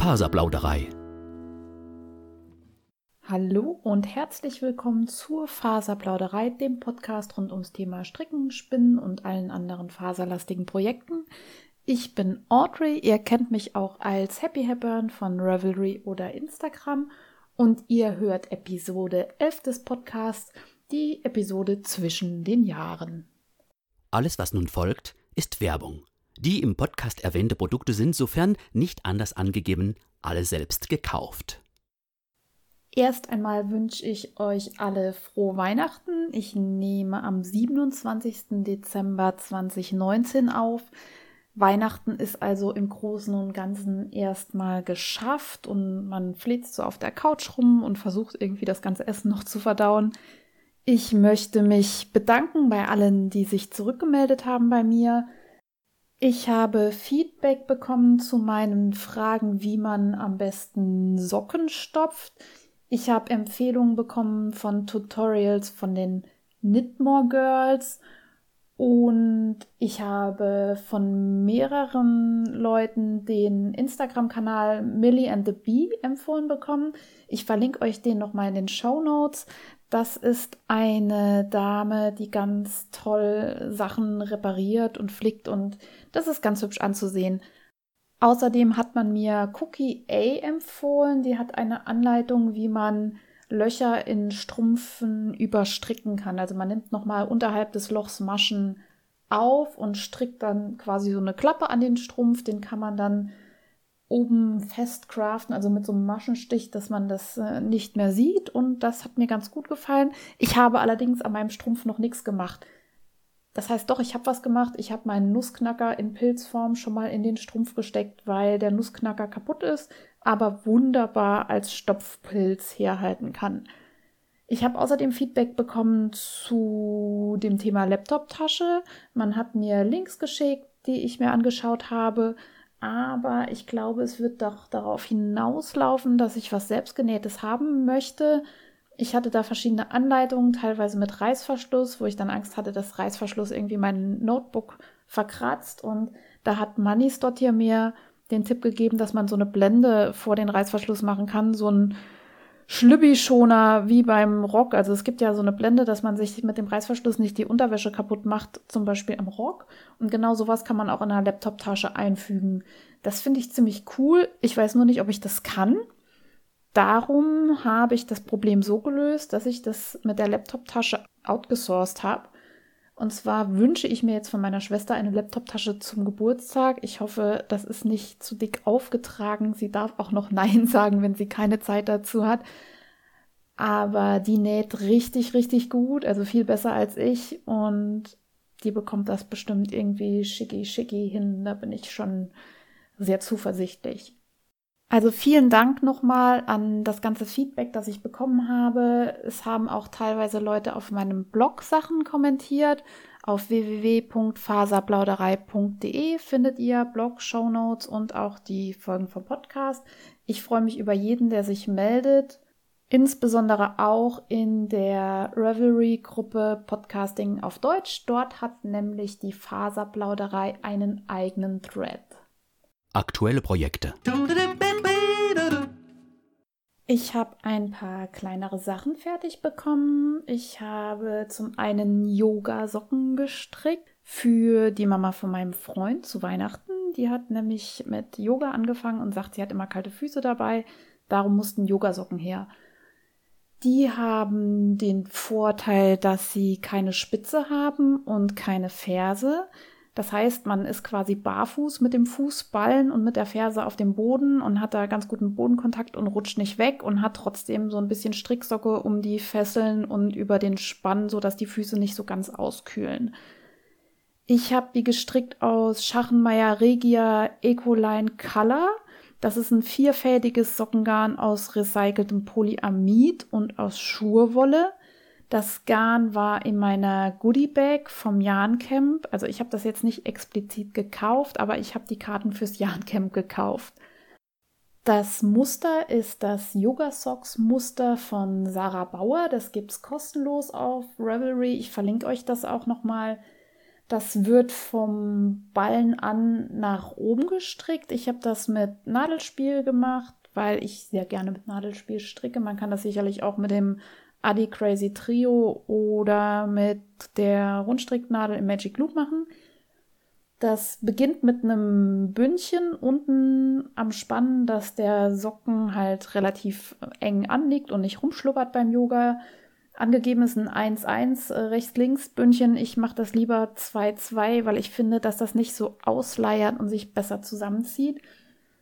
Faserplauderei. Hallo und herzlich willkommen zur Faserplauderei, dem Podcast rund ums Thema Stricken, Spinnen und allen anderen faserlastigen Projekten. Ich bin Audrey, ihr kennt mich auch als Happy Happern von Revelry oder Instagram und ihr hört Episode 11 des Podcasts, die Episode zwischen den Jahren. Alles, was nun folgt, ist Werbung. Die im Podcast erwähnte Produkte sind, sofern nicht anders angegeben, alle selbst gekauft. Erst einmal wünsche ich euch alle frohe Weihnachten. Ich nehme am 27. Dezember 2019 auf. Weihnachten ist also im Großen und Ganzen erstmal geschafft und man flitzt so auf der Couch rum und versucht irgendwie das ganze Essen noch zu verdauen. Ich möchte mich bedanken bei allen, die sich zurückgemeldet haben bei mir. Ich habe Feedback bekommen zu meinen Fragen, wie man am besten Socken stopft. Ich habe Empfehlungen bekommen von Tutorials von den Knitmore Girls und ich habe von mehreren Leuten den Instagram-Kanal Millie and the Bee empfohlen bekommen. Ich verlinke euch den nochmal in den Show Notes. Das ist eine Dame, die ganz toll Sachen repariert und flickt und das ist ganz hübsch anzusehen. Außerdem hat man mir Cookie A empfohlen. Die hat eine Anleitung, wie man Löcher in Strumpfen überstricken kann. Also man nimmt nochmal unterhalb des Lochs Maschen auf und strickt dann quasi so eine Klappe an den Strumpf. Den kann man dann oben fest craften, also mit so einem Maschenstich, dass man das äh, nicht mehr sieht. Und das hat mir ganz gut gefallen. Ich habe allerdings an meinem Strumpf noch nichts gemacht. Das heißt doch, ich habe was gemacht. Ich habe meinen Nussknacker in Pilzform schon mal in den Strumpf gesteckt, weil der Nussknacker kaputt ist, aber wunderbar als Stopfpilz herhalten kann. Ich habe außerdem Feedback bekommen zu dem Thema Laptop-Tasche. Man hat mir Links geschickt, die ich mir angeschaut habe aber ich glaube, es wird doch darauf hinauslaufen, dass ich was selbstgenähtes haben möchte. Ich hatte da verschiedene Anleitungen, teilweise mit Reißverschluss, wo ich dann Angst hatte, dass Reißverschluss irgendwie mein Notebook verkratzt. Und da hat dort hier mir den Tipp gegeben, dass man so eine Blende vor den Reißverschluss machen kann, so ein Schlübbi-Schoner wie beim Rock. Also es gibt ja so eine Blende, dass man sich mit dem Reißverschluss nicht die Unterwäsche kaputt macht, zum Beispiel am Rock. Und genau sowas kann man auch in einer Laptop-Tasche einfügen. Das finde ich ziemlich cool. Ich weiß nur nicht, ob ich das kann. Darum habe ich das Problem so gelöst, dass ich das mit der Laptop-Tasche outgesourced habe. Und zwar wünsche ich mir jetzt von meiner Schwester eine Laptoptasche zum Geburtstag. Ich hoffe, das ist nicht zu dick aufgetragen. Sie darf auch noch Nein sagen, wenn sie keine Zeit dazu hat. Aber die näht richtig, richtig gut, also viel besser als ich. Und die bekommt das bestimmt irgendwie schicki, schicki hin. Da bin ich schon sehr zuversichtlich. Also vielen Dank nochmal an das ganze Feedback, das ich bekommen habe. Es haben auch teilweise Leute auf meinem Blog Sachen kommentiert. Auf www.faserplauderei.de findet ihr Blog, Show Notes und auch die Folgen vom Podcast. Ich freue mich über jeden, der sich meldet. Insbesondere auch in der Revelry-Gruppe Podcasting auf Deutsch. Dort hat nämlich die Faserplauderei einen eigenen Thread. Aktuelle Projekte. Ich habe ein paar kleinere Sachen fertig bekommen. Ich habe zum einen Yoga-Socken gestrickt für die Mama von meinem Freund zu Weihnachten. Die hat nämlich mit Yoga angefangen und sagt, sie hat immer kalte Füße dabei. Darum mussten Yogasocken her. Die haben den Vorteil, dass sie keine Spitze haben und keine Ferse. Das heißt, man ist quasi barfuß mit dem Fußballen und mit der Ferse auf dem Boden und hat da ganz guten Bodenkontakt und rutscht nicht weg und hat trotzdem so ein bisschen Stricksocke um die Fesseln und über den Spann, sodass die Füße nicht so ganz auskühlen. Ich habe die gestrickt aus Schachenmeier Regia Ecoline Color. Das ist ein vierfädiges Sockengarn aus recyceltem Polyamid und aus Schurwolle. Das Garn war in meiner Goodie Bag vom Jahn-Camp. Also ich habe das jetzt nicht explizit gekauft, aber ich habe die Karten fürs Jahn-Camp gekauft. Das Muster ist das Yoga Socks Muster von Sarah Bauer. Das gibt's kostenlos auf Revelry. Ich verlinke euch das auch nochmal. Das wird vom Ballen an nach oben gestrickt. Ich habe das mit Nadelspiel gemacht, weil ich sehr gerne mit Nadelspiel stricke. Man kann das sicherlich auch mit dem Adi Crazy Trio oder mit der Rundstricknadel im Magic Loop machen. Das beginnt mit einem Bündchen unten am Spann, dass der Socken halt relativ eng anliegt und nicht rumschlubbert beim Yoga. Angegeben ist ein 1-1 äh, rechts-links-Bündchen. Ich mache das lieber 2-2, weil ich finde, dass das nicht so ausleiert und sich besser zusammenzieht.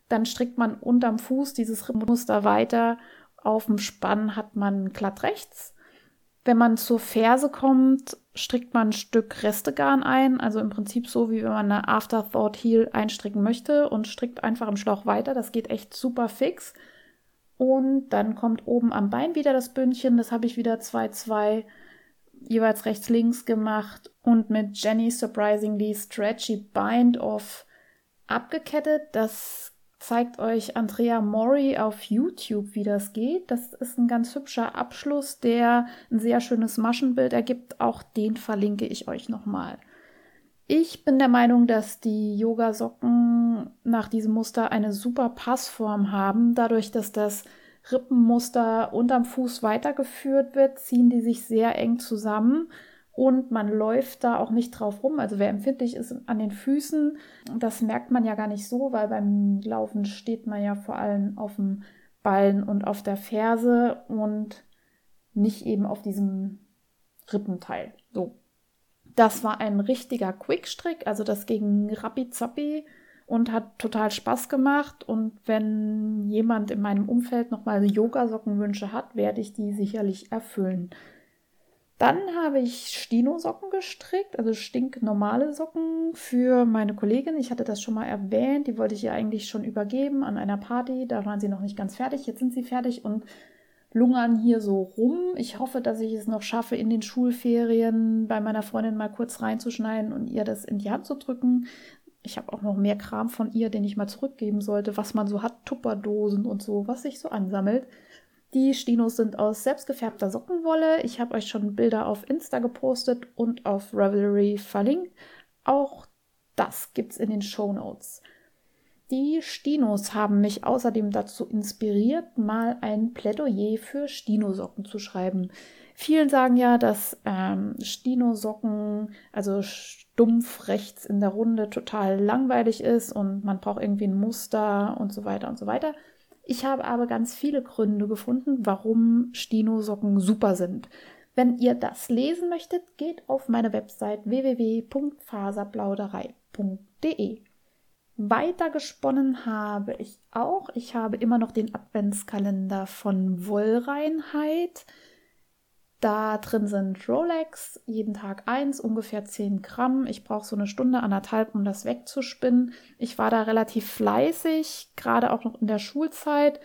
Dann strickt man unterm Fuß dieses Muster weiter. Auf dem Spann hat man glatt rechts. Wenn man zur Ferse kommt, strickt man ein Stück Restegarn ein. Also im Prinzip so, wie wenn man eine Afterthought Heel einstricken möchte und strickt einfach im Schlauch weiter. Das geht echt super fix. Und dann kommt oben am Bein wieder das Bündchen. Das habe ich wieder 2-2 jeweils rechts links gemacht und mit Jenny Surprisingly Stretchy Bind Off abgekettet. Das zeigt euch Andrea Mori auf YouTube, wie das geht. Das ist ein ganz hübscher Abschluss, der ein sehr schönes Maschenbild ergibt. Auch den verlinke ich euch nochmal. Ich bin der Meinung, dass die Yoga-Socken nach diesem Muster eine super Passform haben. Dadurch, dass das Rippenmuster unterm Fuß weitergeführt wird, ziehen die sich sehr eng zusammen und man läuft da auch nicht drauf rum. Also wer empfindlich ist an den Füßen, das merkt man ja gar nicht so, weil beim Laufen steht man ja vor allem auf dem Ballen und auf der Ferse und nicht eben auf diesem Rippenteil. So. Das war ein richtiger Quickstrick, also das ging rappi zappi und hat total Spaß gemacht. Und wenn jemand in meinem Umfeld nochmal Yoga-Sockenwünsche hat, werde ich die sicherlich erfüllen. Dann habe ich Stino-Socken gestrickt, also stinknormale Socken für meine Kollegin. Ich hatte das schon mal erwähnt, die wollte ich ihr eigentlich schon übergeben an einer Party. Da waren sie noch nicht ganz fertig, jetzt sind sie fertig und lungern hier so rum. Ich hoffe, dass ich es noch schaffe, in den Schulferien bei meiner Freundin mal kurz reinzuschneiden und ihr das in die Hand zu drücken. Ich habe auch noch mehr Kram von ihr, den ich mal zurückgeben sollte, was man so hat, Tupperdosen und so, was sich so ansammelt. Die Stinos sind aus selbstgefärbter Sockenwolle. Ich habe euch schon Bilder auf Insta gepostet und auf Revelry verlinkt. Auch das gibt's in den Show Notes. Die Stinos haben mich außerdem dazu inspiriert, mal ein Plädoyer für Stinosocken zu schreiben. Vielen sagen ja, dass ähm, Stinosocken, also stumpf rechts in der Runde, total langweilig ist und man braucht irgendwie ein Muster und so weiter und so weiter. Ich habe aber ganz viele Gründe gefunden, warum Stinosocken super sind. Wenn ihr das lesen möchtet, geht auf meine Website www.faserplauderei.de. Weiter gesponnen habe ich auch. Ich habe immer noch den Adventskalender von Wollreinheit. Da drin sind Rolex, jeden Tag eins, ungefähr 10 Gramm. Ich brauche so eine Stunde, anderthalb, um das wegzuspinnen. Ich war da relativ fleißig, gerade auch noch in der Schulzeit.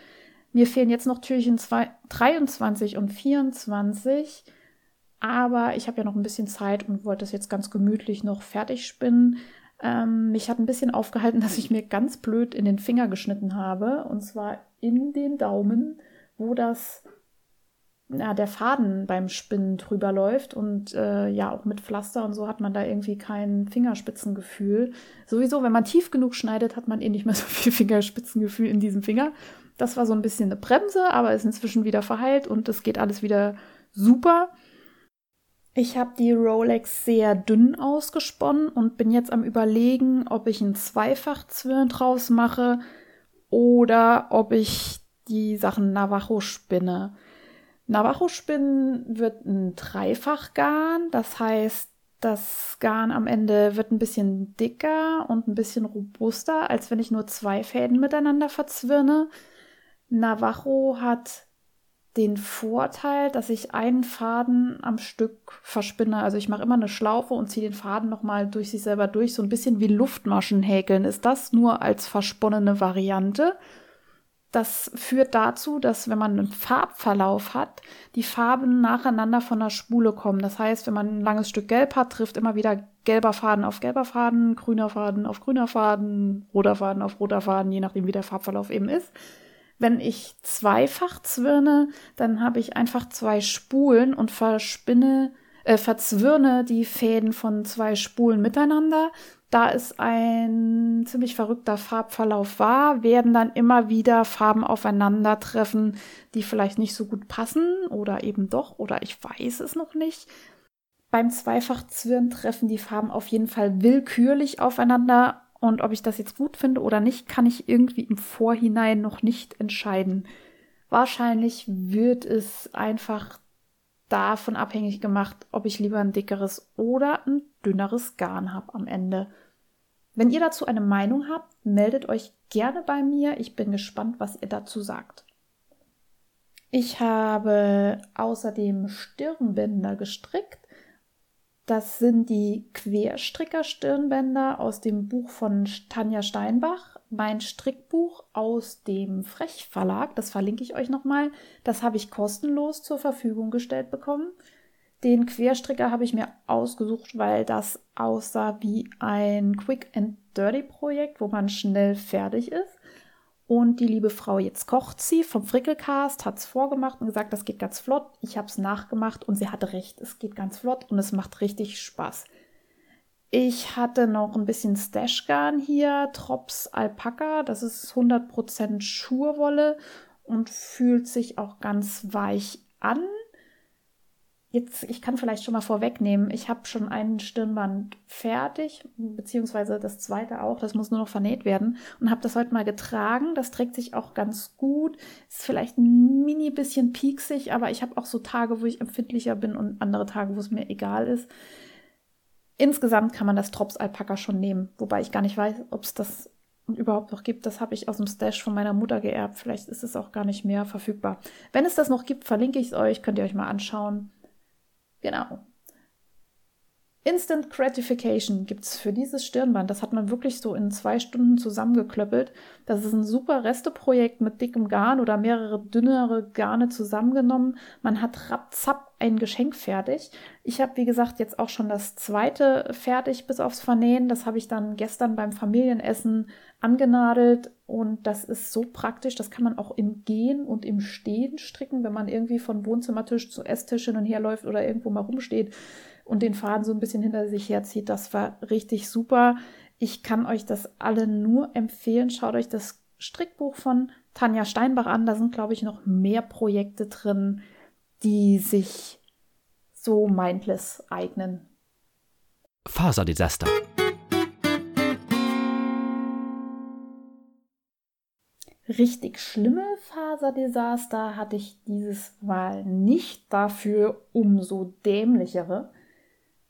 Mir fehlen jetzt noch Türchen 23 und 24. Aber ich habe ja noch ein bisschen Zeit und wollte es jetzt ganz gemütlich noch fertig spinnen. Ähm, mich hat ein bisschen aufgehalten, dass ich mir ganz blöd in den Finger geschnitten habe. Und zwar in den Daumen, wo das ja, der Faden beim Spinnen drüber läuft und äh, ja, auch mit Pflaster und so hat man da irgendwie kein Fingerspitzengefühl. Sowieso, wenn man tief genug schneidet, hat man eh nicht mehr so viel Fingerspitzengefühl in diesem Finger. Das war so ein bisschen eine Bremse, aber ist inzwischen wieder verheilt und es geht alles wieder super. Ich habe die Rolex sehr dünn ausgesponnen und bin jetzt am überlegen, ob ich einen Zweifachzwirn draus mache oder ob ich die Sachen Navajo spinne. Navajo-Spinnen wird ein Dreifachgarn, das heißt, das Garn am Ende wird ein bisschen dicker und ein bisschen robuster, als wenn ich nur zwei Fäden miteinander verzwirne. Navajo hat den Vorteil, dass ich einen Faden am Stück verspinne. Also ich mache immer eine Schlaufe und ziehe den Faden nochmal durch sich selber durch. So ein bisschen wie Luftmaschen häkeln ist das nur als versponnene Variante. Das führt dazu, dass wenn man einen Farbverlauf hat, die Farben nacheinander von der Spule kommen. Das heißt, wenn man ein langes Stück Gelb hat, trifft immer wieder gelber Faden auf gelber Faden, grüner Faden auf grüner Faden, roter Faden auf roter Faden, je nachdem wie der Farbverlauf eben ist. Wenn ich zweifach zwirne, dann habe ich einfach zwei Spulen und verspinne äh, verzwirne die Fäden von zwei Spulen miteinander. Da es ein ziemlich verrückter Farbverlauf war, werden dann immer wieder Farben aufeinandertreffen, die vielleicht nicht so gut passen oder eben doch oder ich weiß es noch nicht. Beim Zweifachzwirn treffen die Farben auf jeden Fall willkürlich aufeinander und ob ich das jetzt gut finde oder nicht, kann ich irgendwie im Vorhinein noch nicht entscheiden. Wahrscheinlich wird es einfach davon abhängig gemacht, ob ich lieber ein dickeres oder ein dünneres Garn habe am Ende. Wenn ihr dazu eine Meinung habt, meldet euch gerne bei mir. Ich bin gespannt, was ihr dazu sagt. Ich habe außerdem Stirnbänder gestrickt. Das sind die Querstricker-Stirnbänder aus dem Buch von Tanja Steinbach. Mein Strickbuch aus dem Frech Verlag, das verlinke ich euch nochmal. Das habe ich kostenlos zur Verfügung gestellt bekommen. Den Querstricker habe ich mir ausgesucht, weil das aussah wie ein Quick and Dirty Projekt, wo man schnell fertig ist. Und die liebe Frau, jetzt kocht sie vom Frickelcast, hat es vorgemacht und gesagt, das geht ganz flott. Ich habe es nachgemacht und sie hatte recht, es geht ganz flott und es macht richtig Spaß. Ich hatte noch ein bisschen Stashgarn hier, Trops Alpaka, das ist 100% Schurwolle und fühlt sich auch ganz weich an. Jetzt, ich kann vielleicht schon mal vorwegnehmen, ich habe schon ein Stirnband fertig, beziehungsweise das zweite auch, das muss nur noch vernäht werden und habe das heute mal getragen. Das trägt sich auch ganz gut, ist vielleicht ein mini bisschen pieksig, aber ich habe auch so Tage, wo ich empfindlicher bin und andere Tage, wo es mir egal ist. Insgesamt kann man das Drops Alpaka schon nehmen, wobei ich gar nicht weiß, ob es das überhaupt noch gibt. Das habe ich aus dem Stash von meiner Mutter geerbt. Vielleicht ist es auch gar nicht mehr verfügbar. Wenn es das noch gibt, verlinke ich es euch, könnt ihr euch mal anschauen. Genau. Instant Gratification gibt es für dieses Stirnband. Das hat man wirklich so in zwei Stunden zusammengeklöppelt. Das ist ein super Resteprojekt mit dickem Garn oder mehrere dünnere Garne zusammengenommen. Man hat rapzapp ein Geschenk fertig. Ich habe, wie gesagt, jetzt auch schon das zweite fertig bis aufs Vernähen. Das habe ich dann gestern beim Familienessen angenadelt und das ist so praktisch. Das kann man auch im Gehen und im Stehen stricken, wenn man irgendwie von Wohnzimmertisch zu Esstisch hin und her läuft oder irgendwo mal rumsteht und den Faden so ein bisschen hinter sich herzieht. Das war richtig super. Ich kann euch das alle nur empfehlen. Schaut euch das Strickbuch von Tanja Steinbach an. Da sind, glaube ich, noch mehr Projekte drin, die sich so mindless eignen. Faserdesaster. Richtig schlimme Faserdesaster hatte ich dieses Mal nicht, dafür umso dämlichere.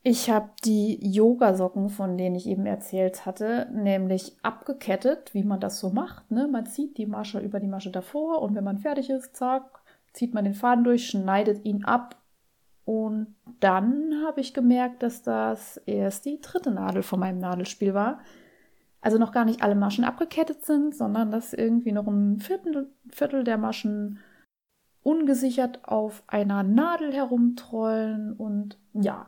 Ich habe die Yogasocken, von denen ich eben erzählt hatte, nämlich abgekettet, wie man das so macht. Ne? Man zieht die Masche über die Masche davor und wenn man fertig ist, zack, zieht man den Faden durch, schneidet ihn ab und dann habe ich gemerkt, dass das erst die dritte Nadel von meinem Nadelspiel war. Also noch gar nicht alle Maschen abgekettet sind, sondern dass irgendwie noch ein Viertel, Viertel der Maschen ungesichert auf einer Nadel herumtrollen und ja,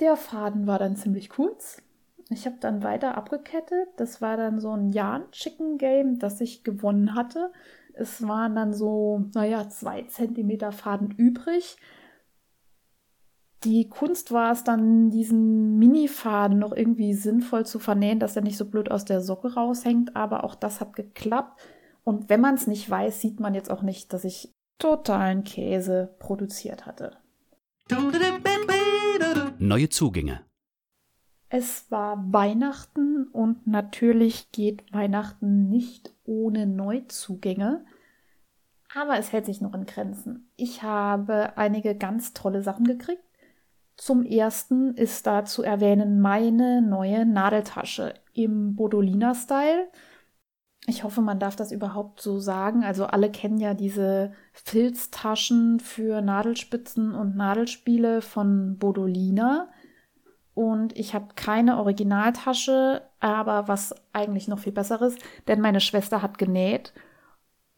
der Faden war dann ziemlich kurz. Ich habe dann weiter abgekettet. Das war dann so ein Jan-Chicken-Game, das ich gewonnen hatte. Es waren dann so, naja, zwei Zentimeter Faden übrig. Die Kunst war es dann, diesen Mini-Faden noch irgendwie sinnvoll zu vernähen, dass er nicht so blöd aus der Socke raushängt. Aber auch das hat geklappt. Und wenn man es nicht weiß, sieht man jetzt auch nicht, dass ich totalen Käse produziert hatte. Neue Zugänge. Es war Weihnachten und natürlich geht Weihnachten nicht ohne Neuzugänge. Aber es hält sich noch in Grenzen. Ich habe einige ganz tolle Sachen gekriegt. Zum ersten ist da zu erwähnen meine neue Nadeltasche im Bodolina-Style. Ich hoffe, man darf das überhaupt so sagen. Also alle kennen ja diese Filztaschen für Nadelspitzen und Nadelspiele von Bodolina. Und ich habe keine Originaltasche, aber was eigentlich noch viel besseres, denn meine Schwester hat genäht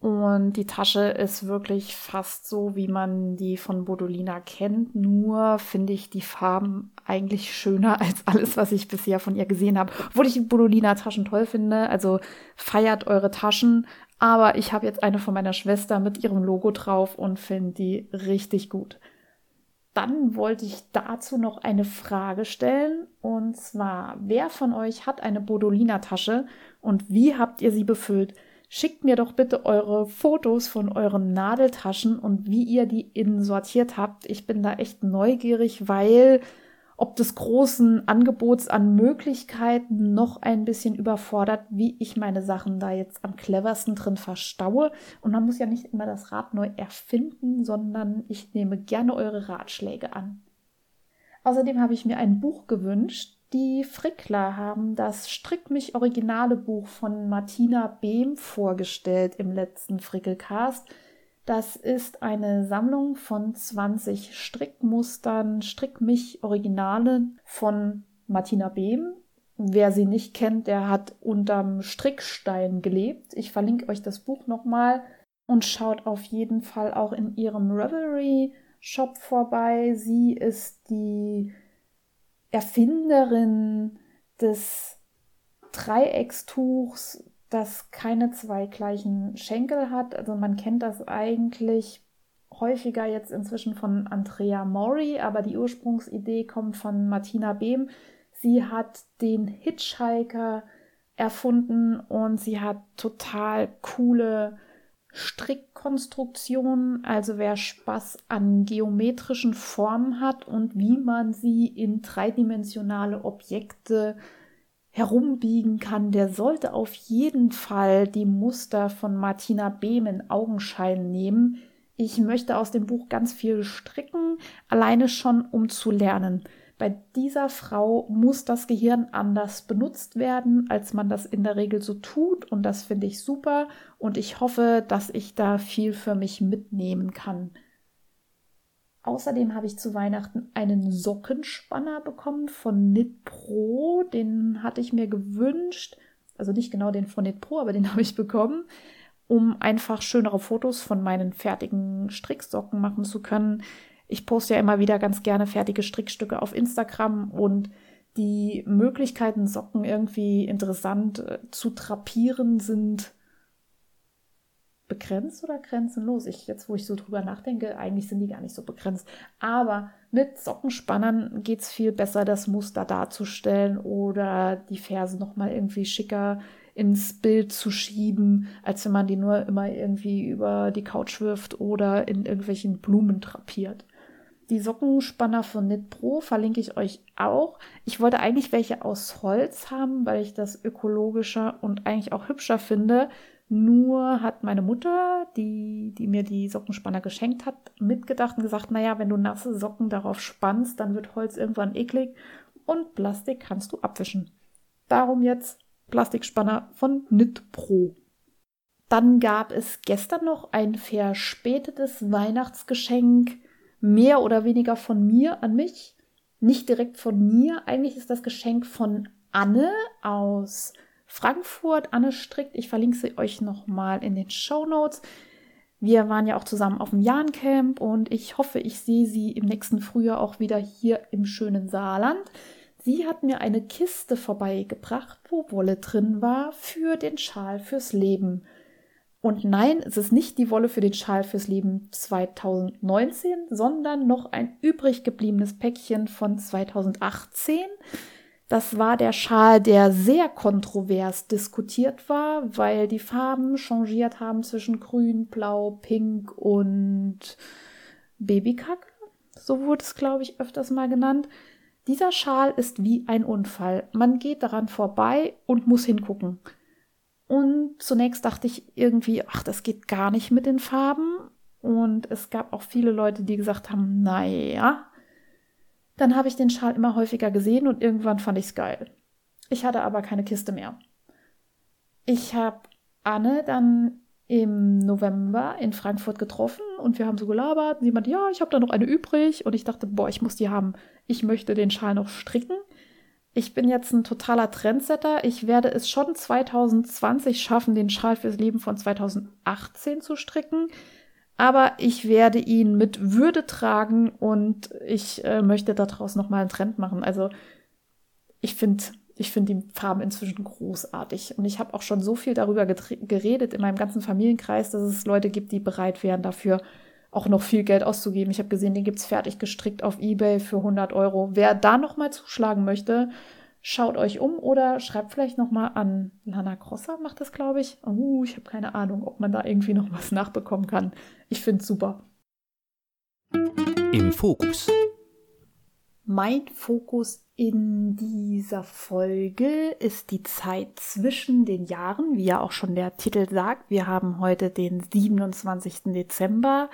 und die Tasche ist wirklich fast so, wie man die von Bodolina kennt. Nur finde ich die Farben eigentlich schöner als alles, was ich bisher von ihr gesehen habe. Obwohl ich Bodolina-Taschen toll finde. Also feiert eure Taschen. Aber ich habe jetzt eine von meiner Schwester mit ihrem Logo drauf und finde die richtig gut. dann wollte ich dazu noch eine Frage stellen. Und zwar, wer von euch hat eine Bodolina-Tasche und wie habt ihr sie befüllt? Schickt mir doch bitte eure Fotos von euren Nadeltaschen und wie ihr die innen sortiert habt. Ich bin da echt neugierig, weil ob des großen Angebots an Möglichkeiten noch ein bisschen überfordert, wie ich meine Sachen da jetzt am cleversten drin verstaue. Und man muss ja nicht immer das Rad neu erfinden, sondern ich nehme gerne eure Ratschläge an. Außerdem habe ich mir ein Buch gewünscht. Die Frickler haben das Strick mich originale Buch von Martina Behm vorgestellt im letzten Frickelcast. Das ist eine Sammlung von 20 Strickmustern, Strickmich Originalen von Martina Behm. Wer sie nicht kennt, der hat unterm Strickstein gelebt. Ich verlinke euch das Buch nochmal und schaut auf jeden Fall auch in ihrem Revelry Shop vorbei. Sie ist die Erfinderin des Dreieckstuchs das keine zwei gleichen Schenkel hat. Also man kennt das eigentlich häufiger jetzt inzwischen von Andrea Mori, aber die Ursprungsidee kommt von Martina Behm. Sie hat den Hitchhiker erfunden und sie hat total coole Strickkonstruktionen. Also wer Spaß an geometrischen Formen hat und wie man sie in dreidimensionale Objekte herumbiegen kann, der sollte auf jeden Fall die Muster von Martina Behm in Augenschein nehmen. Ich möchte aus dem Buch ganz viel stricken, alleine schon um zu lernen. Bei dieser Frau muss das Gehirn anders benutzt werden, als man das in der Regel so tut. Und das finde ich super. Und ich hoffe, dass ich da viel für mich mitnehmen kann. Außerdem habe ich zu Weihnachten einen Sockenspanner bekommen von Knit Pro. Den hatte ich mir gewünscht. Also nicht genau den von Knit Pro, aber den habe ich bekommen, um einfach schönere Fotos von meinen fertigen Stricksocken machen zu können. Ich poste ja immer wieder ganz gerne fertige Strickstücke auf Instagram und die Möglichkeiten, Socken irgendwie interessant äh, zu drapieren, sind begrenzt oder grenzenlos? Ich, jetzt, wo ich so drüber nachdenke, eigentlich sind die gar nicht so begrenzt. Aber mit Sockenspannern geht es viel besser, das Muster darzustellen oder die Ferse nochmal irgendwie schicker ins Bild zu schieben, als wenn man die nur immer irgendwie über die Couch wirft oder in irgendwelchen Blumen drapiert. Die Sockenspanner von Knit Pro verlinke ich euch auch. Ich wollte eigentlich welche aus Holz haben, weil ich das ökologischer und eigentlich auch hübscher finde. Nur hat meine Mutter, die, die mir die Sockenspanner geschenkt hat, mitgedacht und gesagt, naja, wenn du nasse Socken darauf spannst, dann wird Holz irgendwann eklig und Plastik kannst du abwischen. Darum jetzt Plastikspanner von Knit Pro. Dann gab es gestern noch ein verspätetes Weihnachtsgeschenk, mehr oder weniger von mir an mich. Nicht direkt von mir, eigentlich ist das Geschenk von Anne aus Frankfurt. Anne strickt, ich verlinke sie euch nochmal in den Show Notes. Wir waren ja auch zusammen auf dem Jahn-Camp und ich hoffe, ich sehe sie im nächsten Frühjahr auch wieder hier im schönen Saarland. Sie hat mir eine Kiste vorbeigebracht, wo Wolle drin war für den Schal fürs Leben. Und nein, es ist nicht die Wolle für den Schal fürs Leben 2019, sondern noch ein übrig gebliebenes Päckchen von 2018. Das war der Schal, der sehr kontrovers diskutiert war, weil die Farben changiert haben zwischen grün, blau, pink und Babykacke. So wurde es, glaube ich, öfters mal genannt. Dieser Schal ist wie ein Unfall. Man geht daran vorbei und muss hingucken. Und zunächst dachte ich irgendwie, ach, das geht gar nicht mit den Farben. Und es gab auch viele Leute, die gesagt haben, naja, dann habe ich den Schal immer häufiger gesehen und irgendwann fand ich es geil. Ich hatte aber keine Kiste mehr. Ich habe Anne dann im November in Frankfurt getroffen und wir haben so gelabert. Sie meinte, ja, ich habe da noch eine übrig. Und ich dachte, boah, ich muss die haben. Ich möchte den Schal noch stricken. Ich bin jetzt ein totaler Trendsetter. Ich werde es schon 2020 schaffen, den Schal fürs Leben von 2018 zu stricken aber ich werde ihn mit Würde tragen und ich äh, möchte daraus nochmal einen Trend machen. Also ich finde ich finde die Farben inzwischen großartig. Und ich habe auch schon so viel darüber geredet in meinem ganzen Familienkreis, dass es Leute gibt, die bereit wären, dafür auch noch viel Geld auszugeben. Ich habe gesehen, den gibt es fertig gestrickt auf Ebay für 100 Euro. Wer da nochmal zuschlagen möchte, schaut euch um oder schreibt vielleicht nochmal an Lana Crosser, macht das, glaube ich. Uh, ich habe keine Ahnung, ob man da irgendwie noch was nachbekommen kann. Ich finde es super. Im Fokus. Mein Fokus in dieser Folge ist die Zeit zwischen den Jahren, wie ja auch schon der Titel sagt. Wir haben heute den 27. Dezember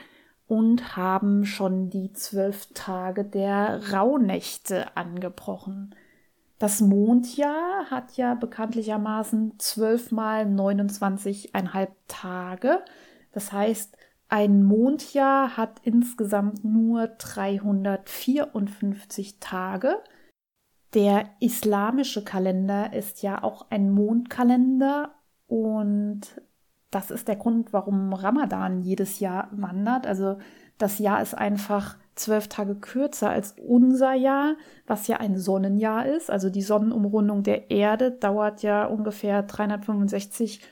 und haben schon die zwölf Tage der Rauhnächte angebrochen. Das Mondjahr hat ja bekanntlichermaßen zwölf mal 29,5 Tage. Das heißt, ein Mondjahr hat insgesamt nur 354 Tage. Der islamische Kalender ist ja auch ein Mondkalender und das ist der Grund, warum Ramadan jedes Jahr wandert. Also das Jahr ist einfach zwölf Tage kürzer als unser Jahr, was ja ein Sonnenjahr ist. Also die Sonnenumrundung der Erde dauert ja ungefähr 365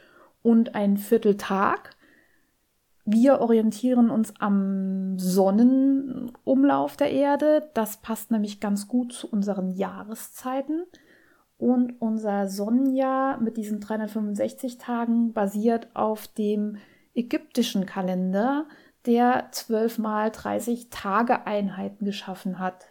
und ein Vierteltag. Wir orientieren uns am Sonnenumlauf der Erde. Das passt nämlich ganz gut zu unseren Jahreszeiten. Und unser Sonnenjahr mit diesen 365 Tagen basiert auf dem ägyptischen Kalender, der 12 mal 30 Tage Einheiten geschaffen hat.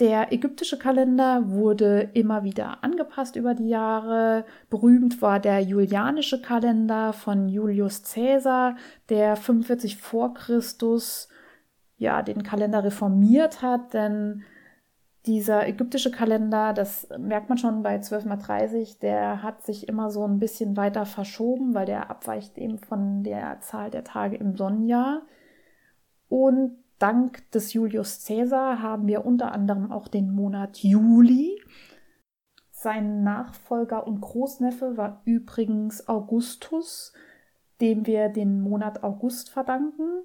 Der ägyptische Kalender wurde immer wieder angepasst über die Jahre. Berühmt war der julianische Kalender von Julius Caesar, der 45 vor Christus ja den Kalender reformiert hat, denn dieser ägyptische Kalender, das merkt man schon bei 12 mal 30, der hat sich immer so ein bisschen weiter verschoben, weil der abweicht eben von der Zahl der Tage im Sonnenjahr. Und Dank des Julius Caesar haben wir unter anderem auch den Monat Juli. Sein Nachfolger und Großneffe war übrigens Augustus, dem wir den Monat August verdanken.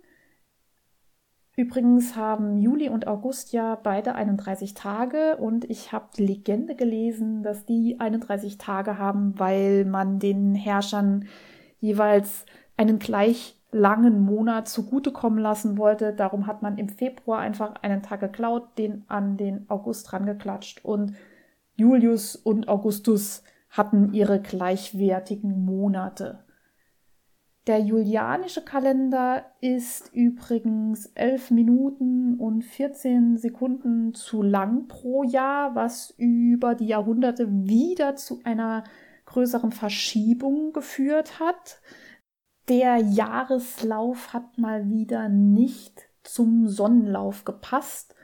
Übrigens haben Juli und August ja beide 31 Tage und ich habe die Legende gelesen, dass die 31 Tage haben, weil man den Herrschern jeweils einen gleich langen Monat zugutekommen lassen wollte. Darum hat man im Februar einfach einen Tag geklaut, den an den August rangeklatscht und Julius und Augustus hatten ihre gleichwertigen Monate. Der julianische Kalender ist übrigens 11 Minuten und 14 Sekunden zu lang pro Jahr, was über die Jahrhunderte wieder zu einer größeren Verschiebung geführt hat der Jahreslauf hat mal wieder nicht zum Sonnenlauf gepasst.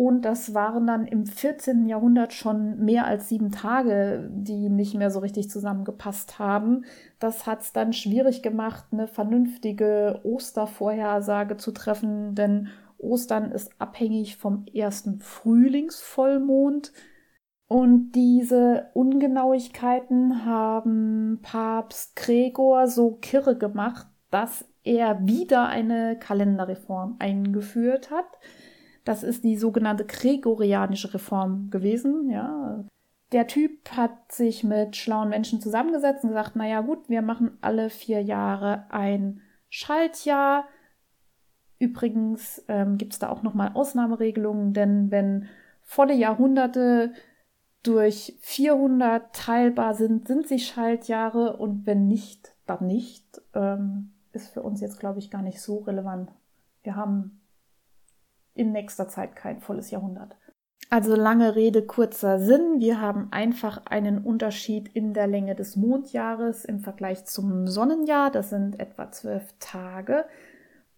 Und das waren dann im 14. Jahrhundert schon mehr als sieben Tage, die nicht mehr so richtig zusammengepasst haben. Das hat es dann schwierig gemacht, eine vernünftige Ostervorhersage zu treffen, denn Ostern ist abhängig vom ersten Frühlingsvollmond. Und diese Ungenauigkeiten haben Papst Gregor so kirre gemacht, dass er wieder eine Kalenderreform eingeführt hat. Das ist die sogenannte Gregorianische Reform gewesen, ja. Der Typ hat sich mit schlauen Menschen zusammengesetzt und gesagt, naja gut, wir machen alle vier Jahre ein Schaltjahr. Übrigens ähm, gibt es da auch nochmal Ausnahmeregelungen, denn wenn volle Jahrhunderte durch 400 teilbar sind, sind sie Schaltjahre und wenn nicht, dann nicht. Ähm, ist für uns jetzt, glaube ich, gar nicht so relevant. Wir haben in nächster Zeit kein volles Jahrhundert. Also lange Rede, kurzer Sinn. Wir haben einfach einen Unterschied in der Länge des Mondjahres im Vergleich zum Sonnenjahr. Das sind etwa zwölf Tage.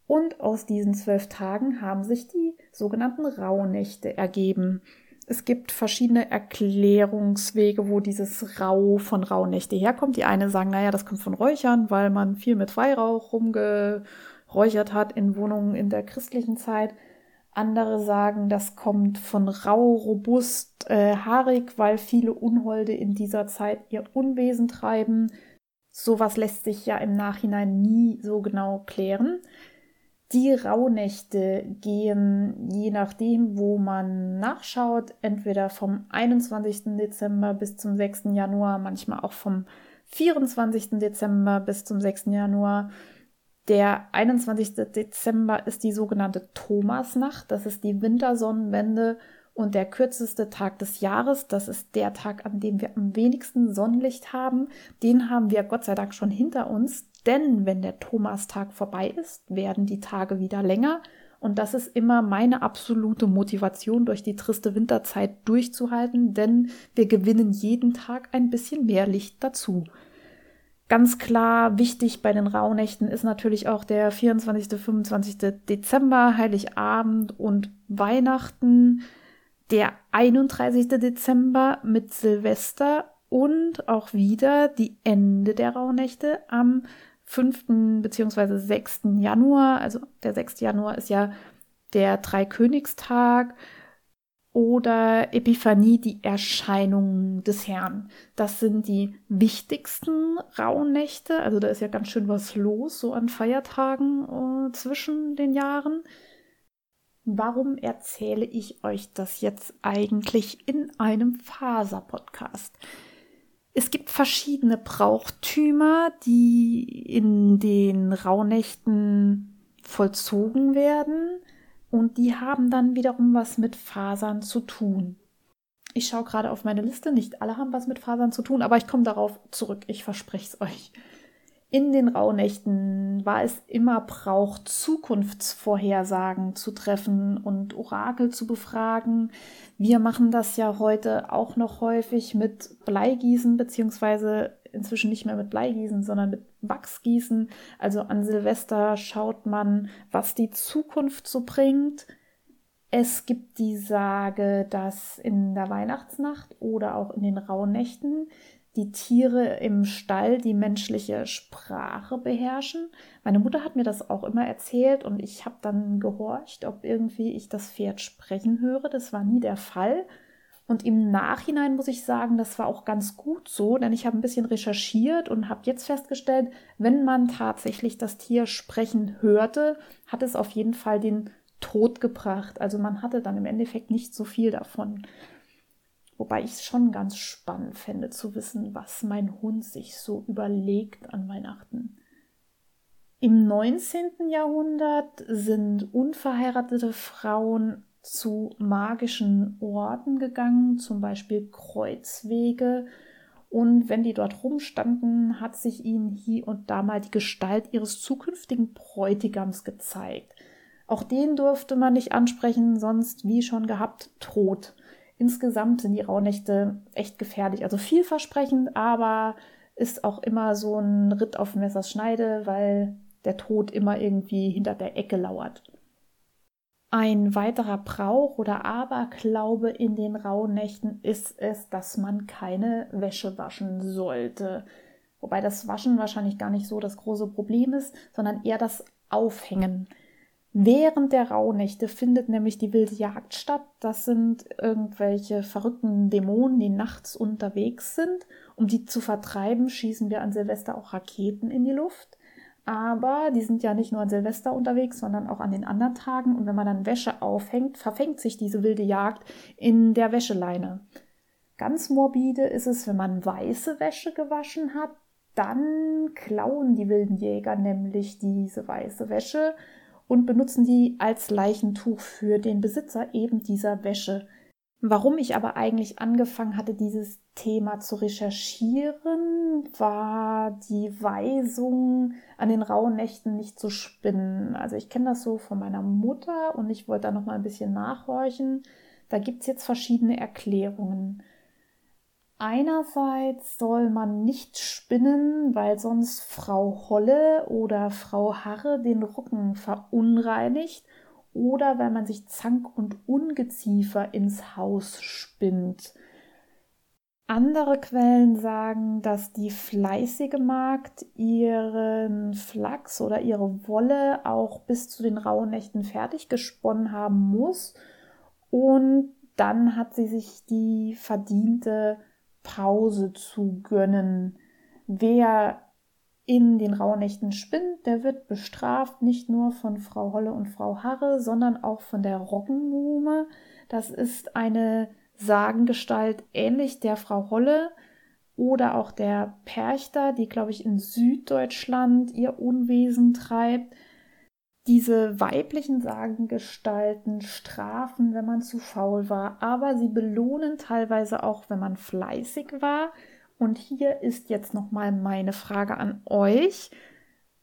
Und aus diesen zwölf Tagen haben sich die sogenannten Rauhnächte ergeben. Es gibt verschiedene Erklärungswege, wo dieses Rau von Rauhnächte herkommt. Die eine sagen, naja, das kommt von Räuchern, weil man viel mit Weihrauch rumgeräuchert hat in Wohnungen in der christlichen Zeit. Andere sagen, das kommt von rau, robust, äh, haarig, weil viele Unholde in dieser Zeit ihr Unwesen treiben. Sowas lässt sich ja im Nachhinein nie so genau klären. Die Rauhnächte gehen, je nachdem, wo man nachschaut, entweder vom 21. Dezember bis zum 6. Januar, manchmal auch vom 24. Dezember bis zum 6. Januar. Der 21. Dezember ist die sogenannte Thomasnacht. Das ist die Wintersonnenwende und der kürzeste Tag des Jahres. Das ist der Tag, an dem wir am wenigsten Sonnenlicht haben. Den haben wir Gott sei Dank schon hinter uns. Denn wenn der Thomastag vorbei ist, werden die Tage wieder länger. Und das ist immer meine absolute Motivation, durch die triste Winterzeit durchzuhalten, denn wir gewinnen jeden Tag ein bisschen mehr Licht dazu. Ganz klar wichtig bei den Rauhnächten ist natürlich auch der 24., 25. Dezember, Heiligabend und Weihnachten, der 31. Dezember mit Silvester und auch wieder die Ende der Rauhnächte am 5. bzw. 6. Januar. Also der 6. Januar ist ja der Dreikönigstag oder Epiphanie, die Erscheinung des Herrn. Das sind die wichtigsten Rauhnächte. Also da ist ja ganz schön was los, so an Feiertagen äh, zwischen den Jahren. Warum erzähle ich euch das jetzt eigentlich in einem Faser-Podcast? Es gibt verschiedene Brauchtümer, die in den Rauhnächten vollzogen werden und die haben dann wiederum was mit Fasern zu tun. Ich schaue gerade auf meine Liste, nicht alle haben was mit Fasern zu tun, aber ich komme darauf zurück, ich verspreche es euch. In den Rauhnächten war es immer Brauch, Zukunftsvorhersagen zu treffen und Orakel zu befragen. Wir machen das ja heute auch noch häufig mit Bleigießen, beziehungsweise inzwischen nicht mehr mit Bleigießen, sondern mit Wachsgießen. Also an Silvester schaut man, was die Zukunft so bringt. Es gibt die Sage, dass in der Weihnachtsnacht oder auch in den Rauhnächten die Tiere im Stall die menschliche Sprache beherrschen. Meine Mutter hat mir das auch immer erzählt und ich habe dann gehorcht, ob irgendwie ich das Pferd sprechen höre. Das war nie der Fall. Und im Nachhinein muss ich sagen, das war auch ganz gut so, denn ich habe ein bisschen recherchiert und habe jetzt festgestellt, wenn man tatsächlich das Tier sprechen hörte, hat es auf jeden Fall den Tod gebracht. Also man hatte dann im Endeffekt nicht so viel davon. Wobei ich es schon ganz spannend fände zu wissen, was mein Hund sich so überlegt an Weihnachten. Im 19. Jahrhundert sind unverheiratete Frauen zu magischen Orten gegangen, zum Beispiel Kreuzwege. Und wenn die dort rumstanden, hat sich ihnen hier und da mal die Gestalt ihres zukünftigen Bräutigams gezeigt. Auch den durfte man nicht ansprechen, sonst, wie schon gehabt, tot insgesamt sind die Rauhnächte echt gefährlich. Also vielversprechend, aber ist auch immer so ein Ritt auf Messers Schneide, weil der Tod immer irgendwie hinter der Ecke lauert. Ein weiterer Brauch oder Aberglaube in den Rauhnächten ist es, dass man keine Wäsche waschen sollte. Wobei das Waschen wahrscheinlich gar nicht so das große Problem ist, sondern eher das Aufhängen. Während der Rauhnächte findet nämlich die wilde Jagd statt. Das sind irgendwelche verrückten Dämonen, die nachts unterwegs sind. Um die zu vertreiben, schießen wir an Silvester auch Raketen in die Luft. Aber die sind ja nicht nur an Silvester unterwegs, sondern auch an den anderen Tagen. Und wenn man dann Wäsche aufhängt, verfängt sich diese wilde Jagd in der Wäscheleine. Ganz morbide ist es, wenn man weiße Wäsche gewaschen hat. Dann klauen die wilden Jäger nämlich diese weiße Wäsche und benutzen die als Leichentuch für den Besitzer eben dieser Wäsche. Warum ich aber eigentlich angefangen hatte, dieses Thema zu recherchieren, war die Weisung, an den rauen Nächten nicht zu spinnen. Also ich kenne das so von meiner Mutter und ich wollte da noch mal ein bisschen nachhorchen. Da gibt es jetzt verschiedene Erklärungen. Einerseits soll man nicht spinnen, weil sonst Frau Holle oder Frau Harre den Rücken verunreinigt oder weil man sich Zank und Ungeziefer ins Haus spinnt. Andere Quellen sagen, dass die fleißige Magd ihren Flachs oder ihre Wolle auch bis zu den rauen Nächten fertig gesponnen haben muss und dann hat sie sich die verdiente Pause zu gönnen. Wer in den Rauhnächten spinnt, der wird bestraft, nicht nur von Frau Holle und Frau Harre, sondern auch von der Roggenmuhme. Das ist eine Sagengestalt ähnlich der Frau Holle, oder auch der Perchter, die, glaube ich, in Süddeutschland ihr Unwesen treibt. Diese weiblichen Sagengestalten strafen, wenn man zu faul war, aber sie belohnen teilweise auch, wenn man fleißig war. Und hier ist jetzt nochmal meine Frage an euch.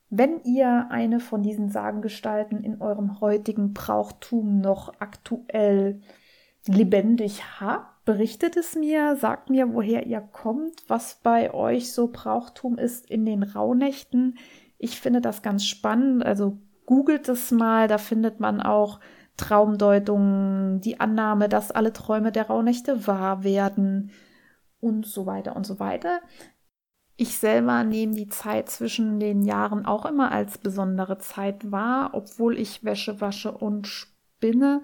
Wenn ihr eine von diesen Sagengestalten in eurem heutigen Brauchtum noch aktuell lebendig habt, berichtet es mir, sagt mir, woher ihr kommt, was bei euch so Brauchtum ist in den Rauhnächten. Ich finde das ganz spannend. Also googelt es mal, da findet man auch Traumdeutungen, die Annahme, dass alle Träume der Rauhnächte wahr werden und so weiter und so weiter. Ich selber nehme die Zeit zwischen den Jahren auch immer als besondere Zeit wahr, obwohl ich Wäsche wasche und spinne.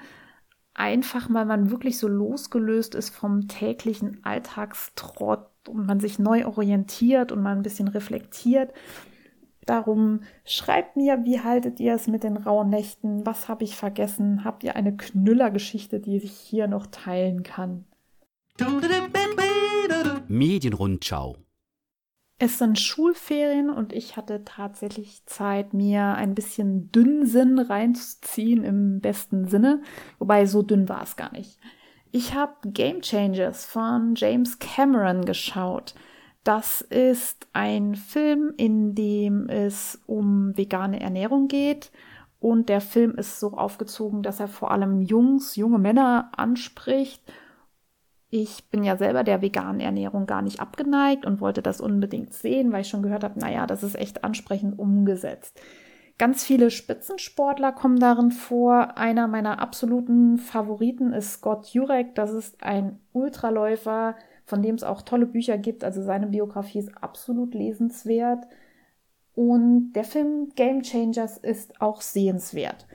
Einfach weil man wirklich so losgelöst ist vom täglichen Alltagstrott und man sich neu orientiert und mal ein bisschen reflektiert. Darum schreibt mir, wie haltet ihr es mit den rauen Nächten? Was habe ich vergessen? Habt ihr eine Knüllergeschichte, die ich hier noch teilen kann? Medienrundschau. Es sind Schulferien und ich hatte tatsächlich Zeit, mir ein bisschen Dünnsinn reinzuziehen im besten Sinne. Wobei so dünn war es gar nicht. Ich habe Game Changers von James Cameron geschaut. Das ist ein Film, in dem es um vegane Ernährung geht. Und der Film ist so aufgezogen, dass er vor allem Jungs, junge Männer anspricht. Ich bin ja selber der veganen Ernährung gar nicht abgeneigt und wollte das unbedingt sehen, weil ich schon gehört habe, naja, das ist echt ansprechend umgesetzt. Ganz viele Spitzensportler kommen darin vor. Einer meiner absoluten Favoriten ist Scott Jurek. Das ist ein Ultraläufer, von dem es auch tolle Bücher gibt. Also seine Biografie ist absolut lesenswert. Und der Film Game Changers ist auch sehenswert.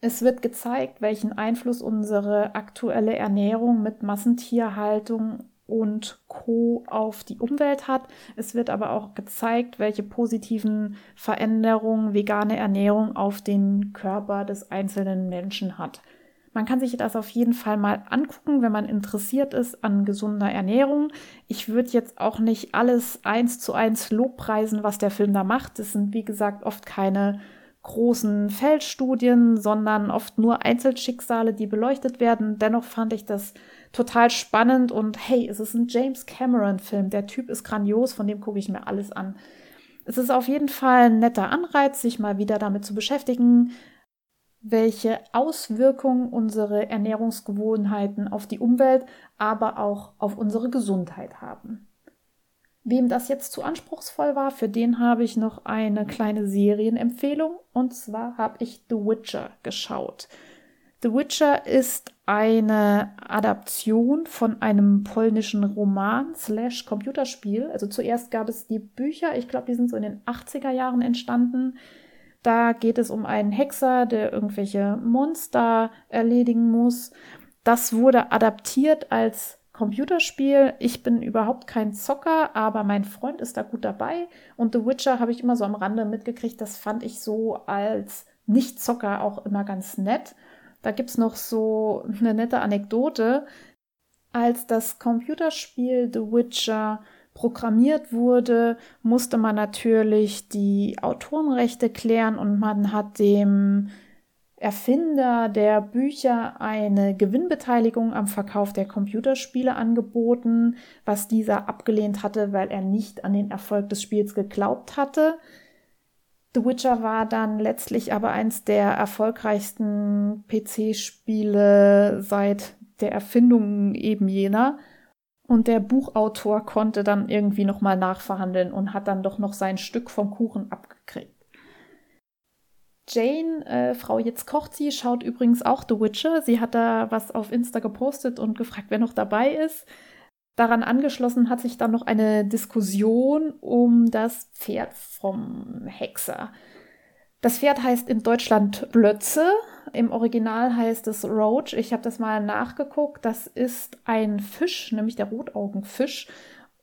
Es wird gezeigt, welchen Einfluss unsere aktuelle Ernährung mit Massentierhaltung und Co. auf die Umwelt hat. Es wird aber auch gezeigt, welche positiven Veränderungen vegane Ernährung auf den Körper des einzelnen Menschen hat. Man kann sich das auf jeden Fall mal angucken, wenn man interessiert ist an gesunder Ernährung. Ich würde jetzt auch nicht alles eins zu eins lobpreisen, was der Film da macht. Es sind, wie gesagt, oft keine großen Feldstudien, sondern oft nur Einzelschicksale, die beleuchtet werden. Dennoch fand ich das total spannend und hey, es ist ein James Cameron-Film. Der Typ ist grandios, von dem gucke ich mir alles an. Es ist auf jeden Fall ein netter Anreiz, sich mal wieder damit zu beschäftigen, welche Auswirkungen unsere Ernährungsgewohnheiten auf die Umwelt, aber auch auf unsere Gesundheit haben. Wem das jetzt zu anspruchsvoll war, für den habe ich noch eine kleine Serienempfehlung. Und zwar habe ich The Witcher geschaut. The Witcher ist eine Adaption von einem polnischen Roman slash Computerspiel. Also zuerst gab es die Bücher, ich glaube, die sind so in den 80er Jahren entstanden. Da geht es um einen Hexer, der irgendwelche Monster erledigen muss. Das wurde adaptiert als Computerspiel. Ich bin überhaupt kein Zocker, aber mein Freund ist da gut dabei. Und The Witcher habe ich immer so am Rande mitgekriegt. Das fand ich so als Nicht-Zocker auch immer ganz nett. Da gibt es noch so eine nette Anekdote. Als das Computerspiel The Witcher programmiert wurde, musste man natürlich die Autorenrechte klären und man hat dem Erfinder der Bücher eine Gewinnbeteiligung am Verkauf der Computerspiele angeboten, was dieser abgelehnt hatte, weil er nicht an den Erfolg des Spiels geglaubt hatte. The Witcher war dann letztlich aber eins der erfolgreichsten PC-Spiele seit der Erfindung eben jener. Und der Buchautor konnte dann irgendwie nochmal nachverhandeln und hat dann doch noch sein Stück vom Kuchen abgekriegt. Jane, äh, Frau Jetzt kocht sie, schaut übrigens auch The Witcher. Sie hat da was auf Insta gepostet und gefragt, wer noch dabei ist. Daran angeschlossen hat sich dann noch eine Diskussion um das Pferd vom Hexer. Das Pferd heißt in Deutschland Blötze. Im Original heißt es Roach. Ich habe das mal nachgeguckt. Das ist ein Fisch, nämlich der Rotaugenfisch.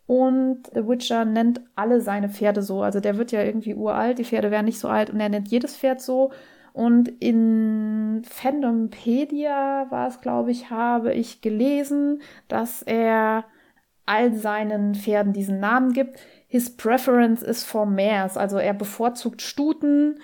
Und The Witcher nennt alle seine Pferde so. Also der wird ja irgendwie uralt, die Pferde werden nicht so alt und er nennt jedes Pferd so. Und in Fandompedia war es, glaube ich, habe ich gelesen, dass er all seinen Pferden diesen Namen gibt. His preference is for mares, also er bevorzugt Stuten,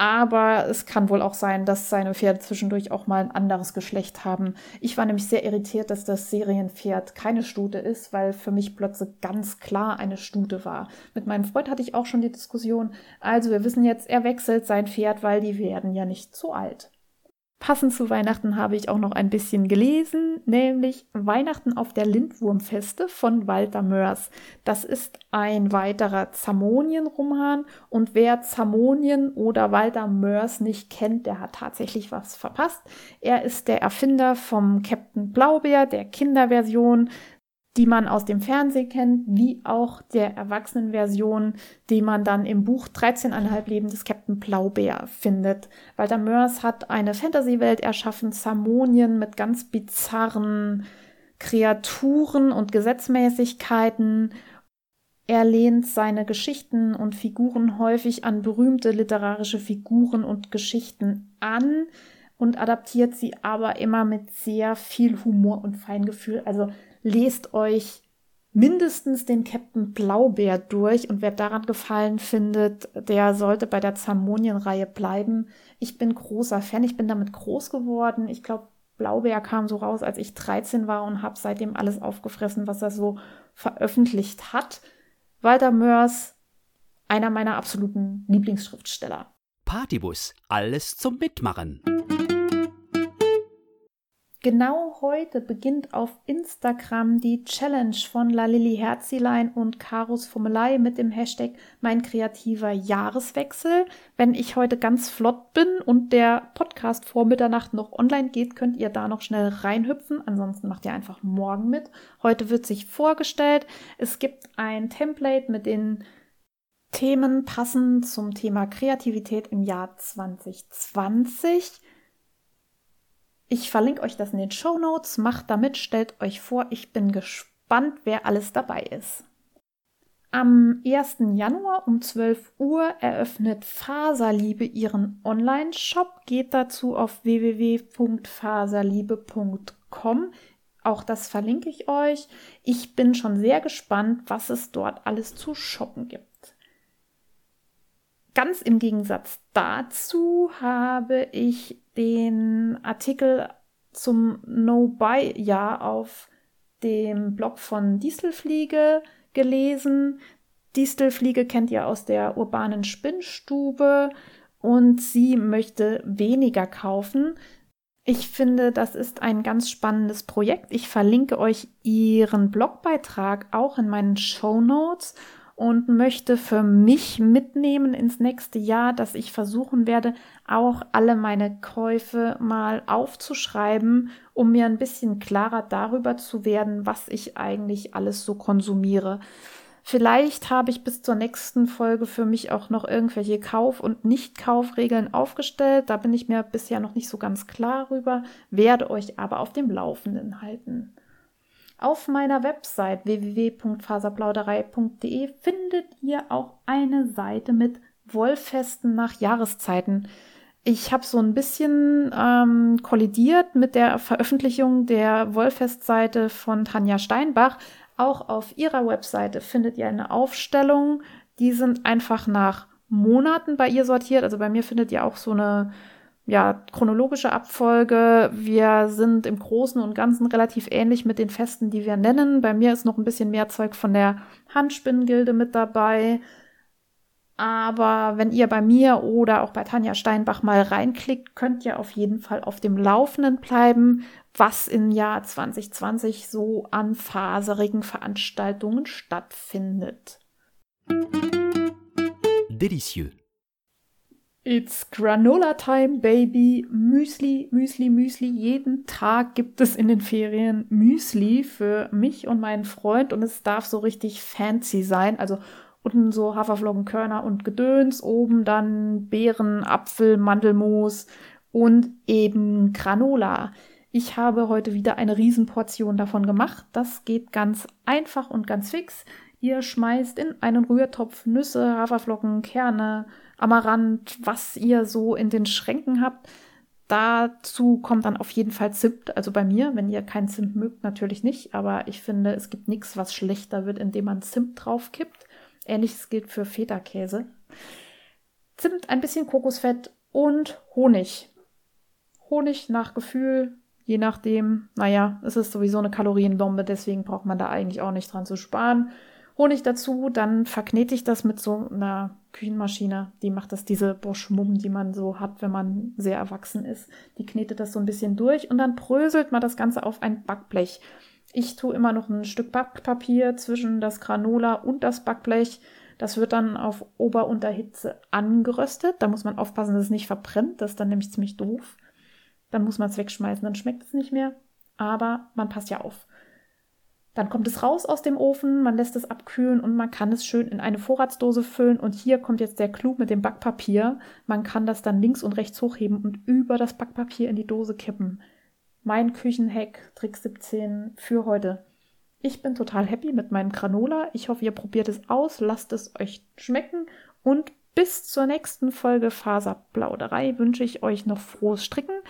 aber es kann wohl auch sein, dass seine Pferde zwischendurch auch mal ein anderes Geschlecht haben. Ich war nämlich sehr irritiert, dass das Serienpferd keine Stute ist, weil für mich Plötze ganz klar eine Stute war. Mit meinem Freund hatte ich auch schon die Diskussion. Also wir wissen jetzt, er wechselt sein Pferd, weil die werden ja nicht zu alt. Passend zu Weihnachten habe ich auch noch ein bisschen gelesen, nämlich Weihnachten auf der Lindwurmfeste von Walter Mörs. Das ist ein weiterer Zamonien-Roman und wer Zamonien oder Walter Mörs nicht kennt, der hat tatsächlich was verpasst. Er ist der Erfinder vom Captain Blaubeer, der Kinderversion die man aus dem Fernsehen kennt, wie auch der Erwachsenenversion, die man dann im Buch 13,5 Leben des Captain Blaubeer findet. Walter Mörs hat eine Fantasy-Welt erschaffen, Zamonien mit ganz bizarren Kreaturen und Gesetzmäßigkeiten. Er lehnt seine Geschichten und Figuren häufig an berühmte literarische Figuren und Geschichten an und adaptiert sie aber immer mit sehr viel Humor und Feingefühl. Also lest euch mindestens den Captain Blaubeer durch und wer daran gefallen findet, der sollte bei der Zamonien-Reihe bleiben. Ich bin großer Fan, ich bin damit groß geworden. Ich glaube, Blaubeer kam so raus, als ich 13 war und habe seitdem alles aufgefressen, was er so veröffentlicht hat. Walter Mörs, einer meiner absoluten Lieblingsschriftsteller. Partybus, alles zum Mitmachen. Genau heute beginnt auf Instagram die Challenge von La Lilly Herzilein und Karos Formelei mit dem Hashtag mein kreativer Jahreswechsel. Wenn ich heute ganz flott bin und der Podcast vor Mitternacht noch online geht, könnt ihr da noch schnell reinhüpfen. Ansonsten macht ihr einfach morgen mit. Heute wird sich vorgestellt. Es gibt ein Template mit den Themen passend zum Thema Kreativität im Jahr 2020. Ich verlinke euch das in den Show Notes. Macht damit, stellt euch vor, ich bin gespannt, wer alles dabei ist. Am 1. Januar um 12 Uhr eröffnet Faserliebe ihren Online-Shop. Geht dazu auf www.faserliebe.com. Auch das verlinke ich euch. Ich bin schon sehr gespannt, was es dort alles zu shoppen gibt. Ganz im Gegensatz dazu habe ich den Artikel zum No-Buy-Jahr auf dem Blog von Distelfliege gelesen. Distelfliege kennt ihr aus der urbanen Spinnstube und sie möchte weniger kaufen. Ich finde, das ist ein ganz spannendes Projekt. Ich verlinke euch ihren Blogbeitrag auch in meinen Show Notes und möchte für mich mitnehmen ins nächste Jahr, dass ich versuchen werde, auch alle meine Käufe mal aufzuschreiben, um mir ein bisschen klarer darüber zu werden, was ich eigentlich alles so konsumiere. Vielleicht habe ich bis zur nächsten Folge für mich auch noch irgendwelche Kauf- und Nicht-Kaufregeln aufgestellt. Da bin ich mir bisher noch nicht so ganz klar rüber, werde euch aber auf dem Laufenden halten. Auf meiner Website www.faserplauderei.de findet ihr auch eine Seite mit Wollfesten nach Jahreszeiten. Ich habe so ein bisschen ähm, kollidiert mit der Veröffentlichung der Wollfestseite von Tanja Steinbach. Auch auf ihrer Webseite findet ihr eine Aufstellung. Die sind einfach nach Monaten bei ihr sortiert. Also bei mir findet ihr auch so eine ja, chronologische Abfolge. Wir sind im Großen und Ganzen relativ ähnlich mit den Festen, die wir nennen. Bei mir ist noch ein bisschen mehr Zeug von der Handspinngilde mit dabei. Aber wenn ihr bei mir oder auch bei Tanja Steinbach mal reinklickt, könnt ihr auf jeden Fall auf dem Laufenden bleiben, was im Jahr 2020 so an faserigen Veranstaltungen stattfindet. Delicieux. It's Granola Time, Baby. Müsli, Müsli, Müsli. Jeden Tag gibt es in den Ferien Müsli für mich und meinen Freund und es darf so richtig fancy sein. Also unten so Haferflockenkörner und Gedöns, oben dann Beeren, Apfel, Mandelmus und eben Granola. Ich habe heute wieder eine Riesenportion davon gemacht. Das geht ganz einfach und ganz fix. Ihr schmeißt in einen Rührtopf Nüsse, Haferflocken, Kerne, Amaranth, was ihr so in den Schränken habt. Dazu kommt dann auf jeden Fall Zimt, also bei mir, wenn ihr kein Zimt mögt, natürlich nicht, aber ich finde, es gibt nichts, was schlechter wird, indem man Zimt drauf kippt. Ähnliches gilt für Feta-Käse. Zimt, ein bisschen Kokosfett und Honig. Honig nach Gefühl, je nachdem, naja, es ist sowieso eine Kalorienbombe, deswegen braucht man da eigentlich auch nicht dran zu sparen. Honig dazu, dann verknete ich das mit so einer Küchenmaschine. Die macht das, diese Boschmumm, die man so hat, wenn man sehr erwachsen ist. Die knetet das so ein bisschen durch und dann bröselt man das Ganze auf ein Backblech. Ich tue immer noch ein Stück Backpapier zwischen das Granola und das Backblech. Das wird dann auf Ober- und Hitze angeröstet. Da muss man aufpassen, dass es nicht verbrennt. Das ist dann nämlich ziemlich doof. Dann muss man es wegschmeißen, dann schmeckt es nicht mehr. Aber man passt ja auf. Dann kommt es raus aus dem Ofen, man lässt es abkühlen und man kann es schön in eine Vorratsdose füllen. Und hier kommt jetzt der Clou mit dem Backpapier. Man kann das dann links und rechts hochheben und über das Backpapier in die Dose kippen. Mein Küchenhack, Trick 17 für heute. Ich bin total happy mit meinem Granola. Ich hoffe, ihr probiert es aus, lasst es euch schmecken und bis zur nächsten Folge Faserplauderei wünsche ich euch noch frohes Stricken.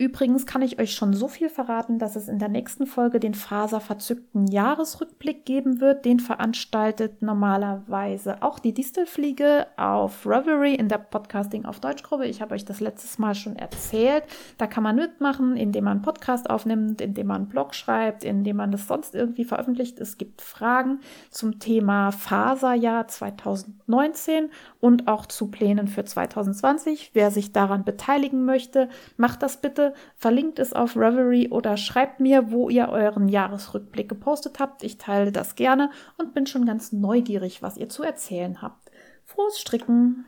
Übrigens kann ich euch schon so viel verraten, dass es in der nächsten Folge den faserverzückten Jahresrückblick geben wird. Den veranstaltet normalerweise auch die Distelfliege auf Reverie in der Podcasting auf Deutsch Gruppe. Ich habe euch das letztes Mal schon erzählt. Da kann man mitmachen, indem man Podcast aufnimmt, indem man Blog schreibt, indem man das sonst irgendwie veröffentlicht. Es gibt Fragen zum Thema Faserjahr 2019 und auch zu Plänen für 2020. Wer sich daran beteiligen möchte, macht das bitte verlinkt es auf Reverie oder schreibt mir, wo ihr euren Jahresrückblick gepostet habt. Ich teile das gerne und bin schon ganz neugierig, was ihr zu erzählen habt. Frohes Stricken!